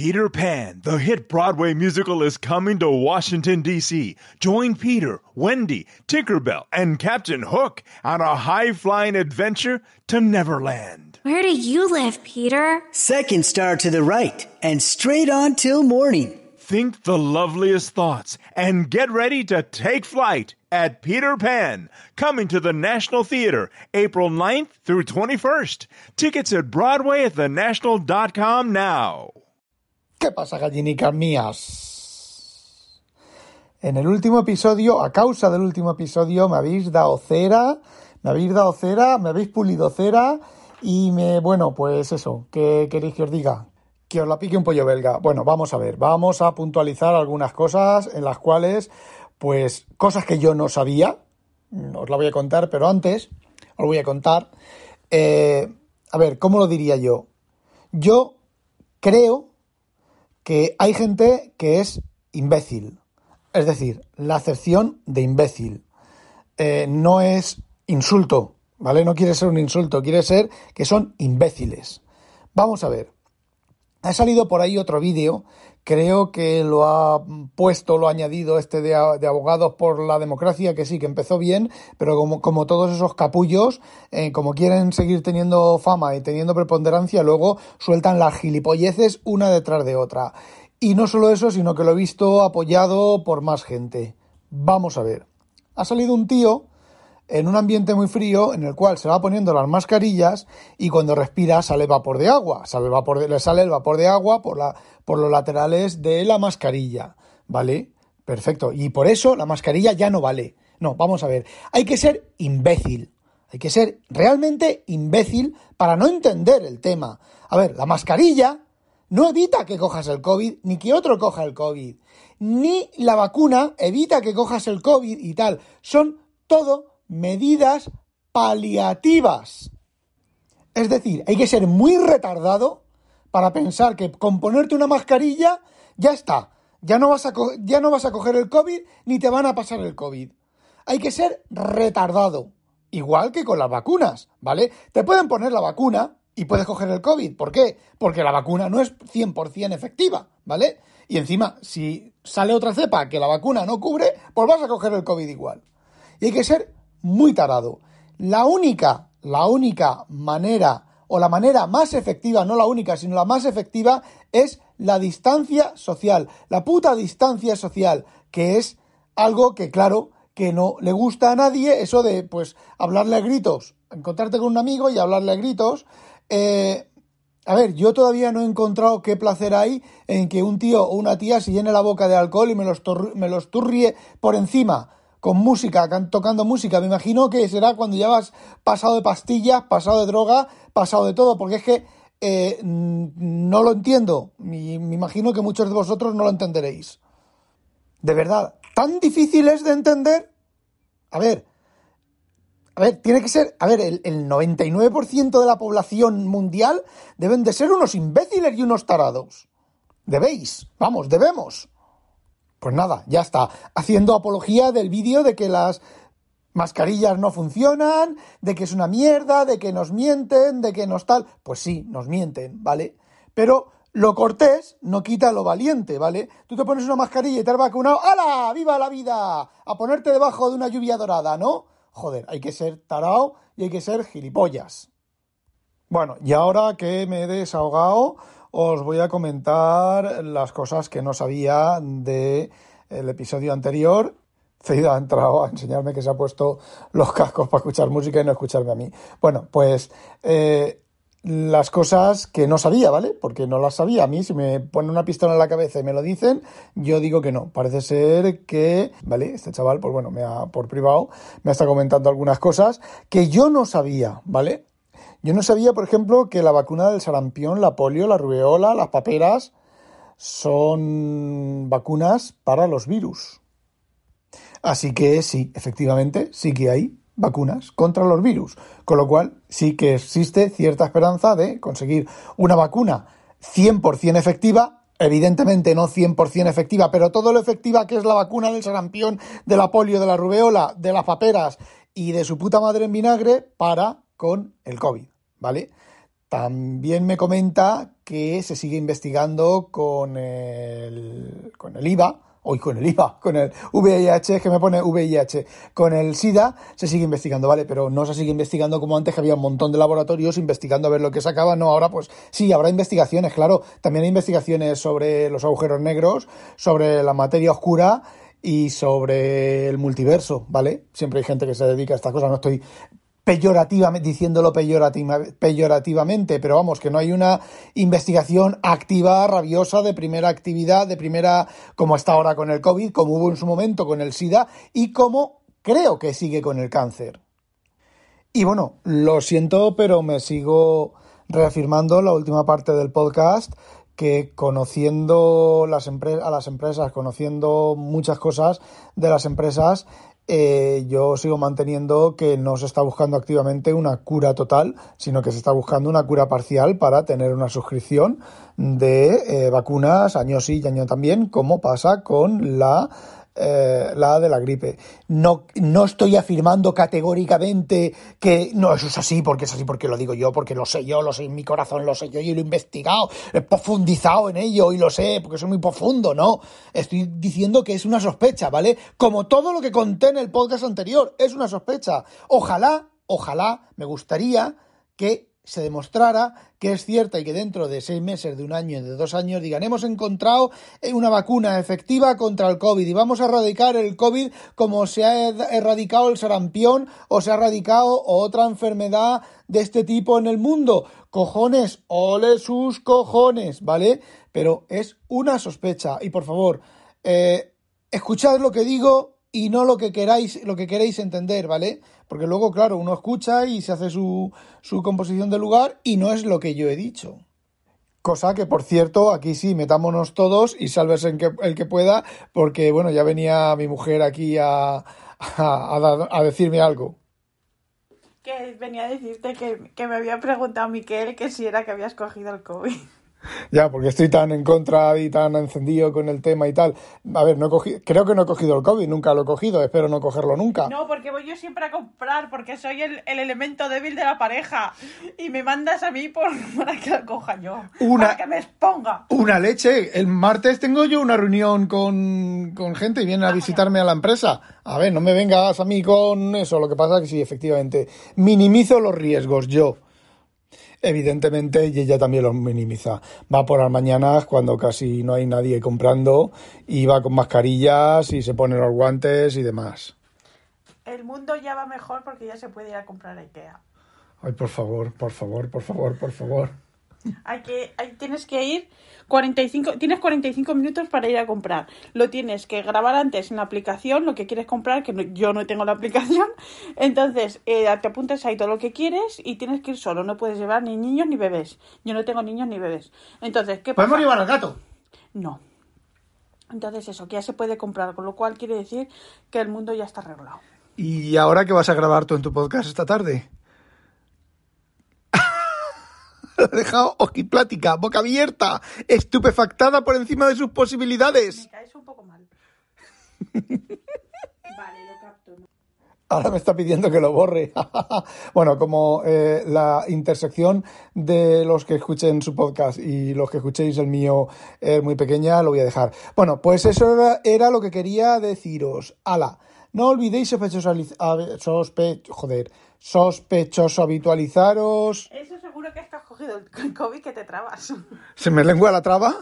Peter Pan, the hit Broadway musical, is coming to Washington, D.C. Join Peter, Wendy, Tinkerbell, and Captain Hook on a high flying adventure to Neverland. Where do you live, Peter? Second star to the right, and straight on till morning. Think the loveliest thoughts and get ready to take flight at Peter Pan, coming to the National Theater April 9th through 21st. Tickets at Broadway at thenational.com now. ¿Qué pasa, gallinicas mías? En el último episodio, a causa del último episodio, me habéis dado cera, me habéis dado cera, me habéis pulido cera y me, bueno, pues eso, ¿qué queréis que os diga? Que os la pique un pollo belga. Bueno, vamos a ver, vamos a puntualizar algunas cosas en las cuales, pues, cosas que yo no sabía, os la voy a contar, pero antes os voy a contar, eh, a ver, ¿cómo lo diría yo? Yo creo que hay gente que es imbécil. Es decir, la acepción de imbécil. Eh, no es insulto, ¿vale? No quiere ser un insulto, quiere ser que son imbéciles. Vamos a ver. Ha salido por ahí otro vídeo, creo que lo ha puesto, lo ha añadido este de, de, abogados por la democracia, que sí, que empezó bien, pero como, como todos esos capullos, eh, como quieren seguir teniendo fama y teniendo preponderancia, luego sueltan las gilipolleces una detrás de otra. Y no solo eso, sino que lo he visto apoyado por más gente. Vamos a ver. Ha salido un tío en un ambiente muy frío en el cual se va poniendo las mascarillas y cuando respira sale vapor de agua, sale vapor le sale el vapor de agua por, por los laterales de la mascarilla, ¿vale? Perfecto. Y por eso la mascarilla ya no vale. No, vamos a ver. Hay que ser imbécil. Hay que ser realmente imbécil para no entender el tema. A ver, la mascarilla no evita que cojas el COVID, ni que otro coja el COVID. Ni la vacuna evita que cojas el COVID y tal. Son todo medidas paliativas. Es decir, hay que ser muy retardado para pensar que con ponerte una mascarilla ya está. Ya no, vas a ya no vas a coger el COVID ni te van a pasar el COVID. Hay que ser retardado. Igual que con las vacunas, ¿vale? Te pueden poner la vacuna y puedes coger el COVID. ¿Por qué? Porque la vacuna no es 100% efectiva, ¿vale? Y encima, si sale otra cepa que la vacuna no cubre, pues vas a coger el COVID igual. Y hay que ser muy tarado. La única, la única manera o la manera más efectiva, no la única, sino la más efectiva es la distancia social, la puta distancia social, que es algo que claro que no le gusta a nadie, eso de pues hablarle a gritos, encontrarte con un amigo y hablarle a gritos. Eh, a ver, yo todavía no he encontrado qué placer hay en que un tío o una tía se llene la boca de alcohol y me los, me los turrie por encima con música, tocando música. Me imagino que será cuando ya vas pasado de pastillas, pasado de droga, pasado de todo, porque es que eh, no lo entiendo. Me, me imagino que muchos de vosotros no lo entenderéis. De verdad, ¿tan difícil es de entender? A ver, a ver, tiene que ser, a ver, el, el 99% de la población mundial deben de ser unos imbéciles y unos tarados. Debéis, vamos, debemos. Pues nada, ya está. Haciendo apología del vídeo de que las mascarillas no funcionan, de que es una mierda, de que nos mienten, de que nos tal. Pues sí, nos mienten, ¿vale? Pero lo cortés no quita lo valiente, ¿vale? Tú te pones una mascarilla y te has vacunado. ¡Hala! ¡Viva la vida! A ponerte debajo de una lluvia dorada, ¿no? Joder, hay que ser tarao y hay que ser gilipollas. Bueno, y ahora que me he desahogado, os voy a comentar las cosas que no sabía del el episodio anterior. Ceida ha entrado a enseñarme que se ha puesto los cascos para escuchar música y no escucharme a mí. Bueno, pues eh, las cosas que no sabía, ¿vale? Porque no las sabía. A mí, si me ponen una pistola en la cabeza y me lo dicen, yo digo que no. Parece ser que, ¿vale? Este chaval, pues bueno, me ha, por privado, me está comentando algunas cosas que yo no sabía, ¿vale? Yo no sabía, por ejemplo, que la vacuna del sarampión, la polio, la rubeola, las paperas son vacunas para los virus. Así que sí, efectivamente, sí que hay vacunas contra los virus, con lo cual sí que existe cierta esperanza de conseguir una vacuna 100% efectiva, evidentemente no 100% efectiva, pero todo lo efectiva que es la vacuna del sarampión, de la polio, de la rubeola, de las paperas y de su puta madre en vinagre para con el COVID, ¿vale? También me comenta que se sigue investigando con el, con el IVA, hoy con el IVA, con el VIH, que me pone VIH, con el SIDA se sigue investigando, ¿vale? Pero no se sigue investigando como antes, que había un montón de laboratorios investigando a ver lo que sacaba, no, ahora pues sí, habrá investigaciones, claro, también hay investigaciones sobre los agujeros negros, sobre la materia oscura y sobre el multiverso, ¿vale? Siempre hay gente que se dedica a estas cosas, no estoy peyorativamente, diciéndolo peyorativamente, pero vamos, que no hay una investigación activa, rabiosa, de primera actividad, de primera, como está ahora con el COVID, como hubo en su momento con el SIDA y como creo que sigue con el cáncer. Y bueno, lo siento, pero me sigo reafirmando la última parte del podcast que conociendo las a las empresas, conociendo muchas cosas de las empresas, eh, yo sigo manteniendo que no se está buscando activamente una cura total, sino que se está buscando una cura parcial para tener una suscripción de eh, vacunas año sí y año también, como pasa con la eh, la de la gripe. No, no estoy afirmando categóricamente que no, eso es así, porque es así, porque lo digo yo, porque lo sé yo, lo sé en mi corazón, lo sé yo y lo he investigado, he profundizado en ello y lo sé, porque soy muy profundo, no. Estoy diciendo que es una sospecha, ¿vale? Como todo lo que conté en el podcast anterior, es una sospecha. Ojalá, ojalá, me gustaría que se demostrara que es cierta y que dentro de seis meses, de un año, de dos años, digan, hemos encontrado una vacuna efectiva contra el COVID y vamos a erradicar el COVID como se ha erradicado el sarampión o se ha erradicado otra enfermedad de este tipo en el mundo. Cojones, ole sus cojones, ¿vale? Pero es una sospecha y por favor, eh, escuchad lo que digo y no lo que queráis, lo que queréis entender, ¿vale? Porque luego, claro, uno escucha y se hace su, su composición de lugar y no es lo que yo he dicho. Cosa que, por cierto, aquí sí, metámonos todos y salves el que, el que pueda, porque, bueno, ya venía mi mujer aquí a, a, a, a decirme algo. Que venía a decirte que, que me había preguntado Miquel que si era que habías cogido el COVID. Ya, porque estoy tan en contra y tan encendido con el tema y tal. A ver, no he cogido, creo que no he cogido el COVID, nunca lo he cogido, espero no cogerlo nunca. No, porque voy yo siempre a comprar, porque soy el, el elemento débil de la pareja. Y me mandas a mí por, para que lo coja yo. Una- Para que me exponga. Una leche. El martes tengo yo una reunión con, con gente y vienen a visitarme a la empresa. A ver, no me vengas a mí con eso. Lo que pasa es que sí, efectivamente, minimizo los riesgos yo. Evidentemente, y ella también los minimiza. Va por las mañanas cuando casi no hay nadie comprando y va con mascarillas y se pone los guantes y demás. El mundo ya va mejor porque ya se puede ir a comprar a Ikea. Ay, por favor, por favor, por favor, por favor. Hay que, hay- tienes que ir 45, tienes 45 minutos para ir a comprar. Lo tienes que grabar antes en la aplicación, lo que quieres comprar, que no- yo no tengo la aplicación. Entonces, eh, te apuntas ahí todo lo que quieres y tienes que ir solo. No puedes llevar ni niños ni bebés. Yo no tengo niños ni bebés. Entonces, ¿qué pasa? ¿Podemos llevar al gato? No. Entonces eso, que ya se puede comprar, con lo cual quiere decir que el mundo ya está arreglado. ¿Y ahora qué vas a grabar tú en tu podcast esta tarde? Lo he dejado ojiplática, boca abierta, estupefactada por encima de sus posibilidades. Me caes un poco mal. vale, lo capto. ¿no? Ahora me está pidiendo que lo borre. bueno, como eh, la intersección de los que escuchen su podcast y los que escuchéis el mío es muy pequeña, lo voy a dejar. Bueno, pues eso era, era lo que quería deciros. Ala, no olvidéis sospechoso, sospe, joder, sospechoso habitualizaros. Eso seguro que es que has cogido el COVID que te trabas. ¿Se me lengua la traba?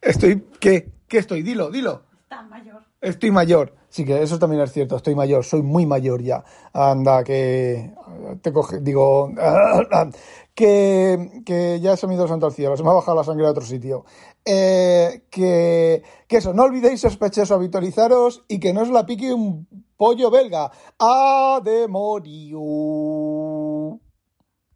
Estoy, ¿qué? ¿Qué estoy? Dilo, dilo. Tan mayor. Estoy mayor. Sí, que eso también es cierto. Estoy mayor. Soy muy mayor ya. Anda, que te coge, digo, que, que ya se me ha ido santo al cielo. Se me ha bajado la sangre a otro sitio. Eh, que, que eso, no olvidéis sospechoso habitualizaros y que no os la pique un pollo belga. ¡A!